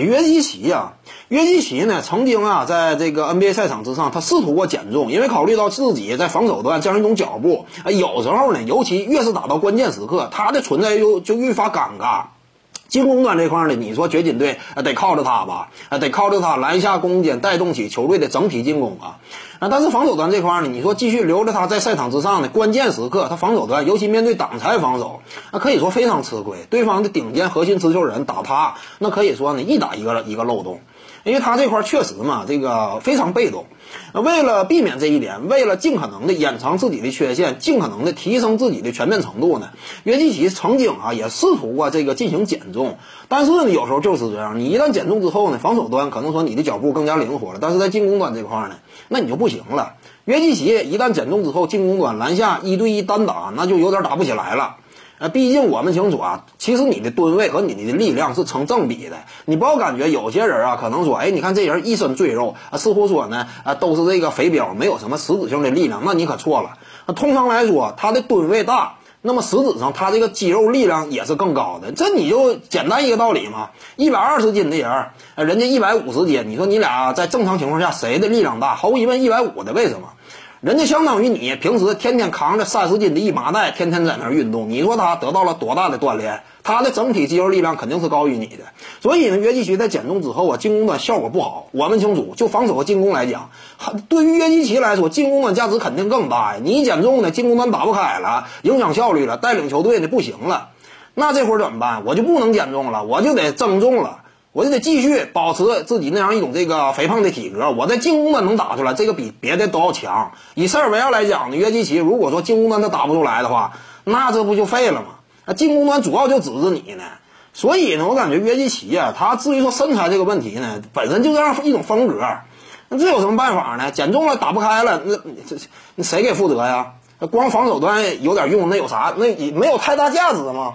约基奇呀，约基奇呢，曾经啊，在这个 NBA 赛场之上，他试图过减重，因为考虑到自己在防守端这样一种脚步，啊，有时候呢，尤其越是打到关键时刻，他的存在又就愈发尴尬。进攻端这块呢，你说掘金队，得靠着他吧，啊，得靠着他篮下攻坚，带动起球队的整体进攻啊。啊，但是防守端这块呢，你说继续留着他在赛场之上呢，关键时刻他防守端，尤其面对挡拆防守，那可以说非常吃亏。对方的顶尖核心持球人打他，那可以说呢，一打一个一个漏洞。因为他这块确实嘛，这个非常被动。为了避免这一点，为了尽可能的掩藏自己的缺陷，尽可能的提升自己的全面程度呢，约基奇曾经啊也试图过这个进行减重。但是呢，有时候就是这样，你一旦减重之后呢，防守端可能说你的脚步更加灵活了，但是在进攻端这块呢，那你就不行了。约基奇一旦减重之后，进攻端篮下一对一单打，那就有点打不起来了。呃，毕竟我们清楚啊，其实你的吨位和你的力量是成正比的。你不要感觉有些人啊，可能说，哎，你看这人一身赘肉啊，似乎说呢，啊，都是这个肥膘，没有什么实质性的力量。那你可错了。那通常来说，他的吨位大，那么实质上他这个肌肉力量也是更高的。这你就简单一个道理嘛，一百二十斤的人，人家一百五十斤，你说你俩在正常情况下谁的力量大？毫无疑问，一百五的，为什么？人家相当于你平时天天扛着三十斤的一麻袋，天天在那儿运动。你说他得到了多大的锻炼？他的整体肌肉力量肯定是高于你的。所以呢，约基奇在减重之后啊，进攻端效果不好。我们清楚，就防守和进攻来讲，对于约基奇来说，进攻端价值肯定更大呀。你减重呢，进攻端打不开了，影响效率了，带领球队呢不行了，那这会儿怎么办？我就不能减重了，我就得增重了。我就得继续保持自己那样一种这个肥胖的体格，我在进攻端能打出来，这个比别的都要强。以塞尔维亚来讲呢，约基奇如果说进攻端他打不出来的话，那这不就废了吗？那进攻端主要就指着你呢。所以呢，我感觉约基奇呀，他至于说身材这个问题呢，本身就这样一种风格。那这有什么办法呢？减重了打不开了，那这这谁给负责呀？光防守端有点用，那有啥？那也没有太大价值吗？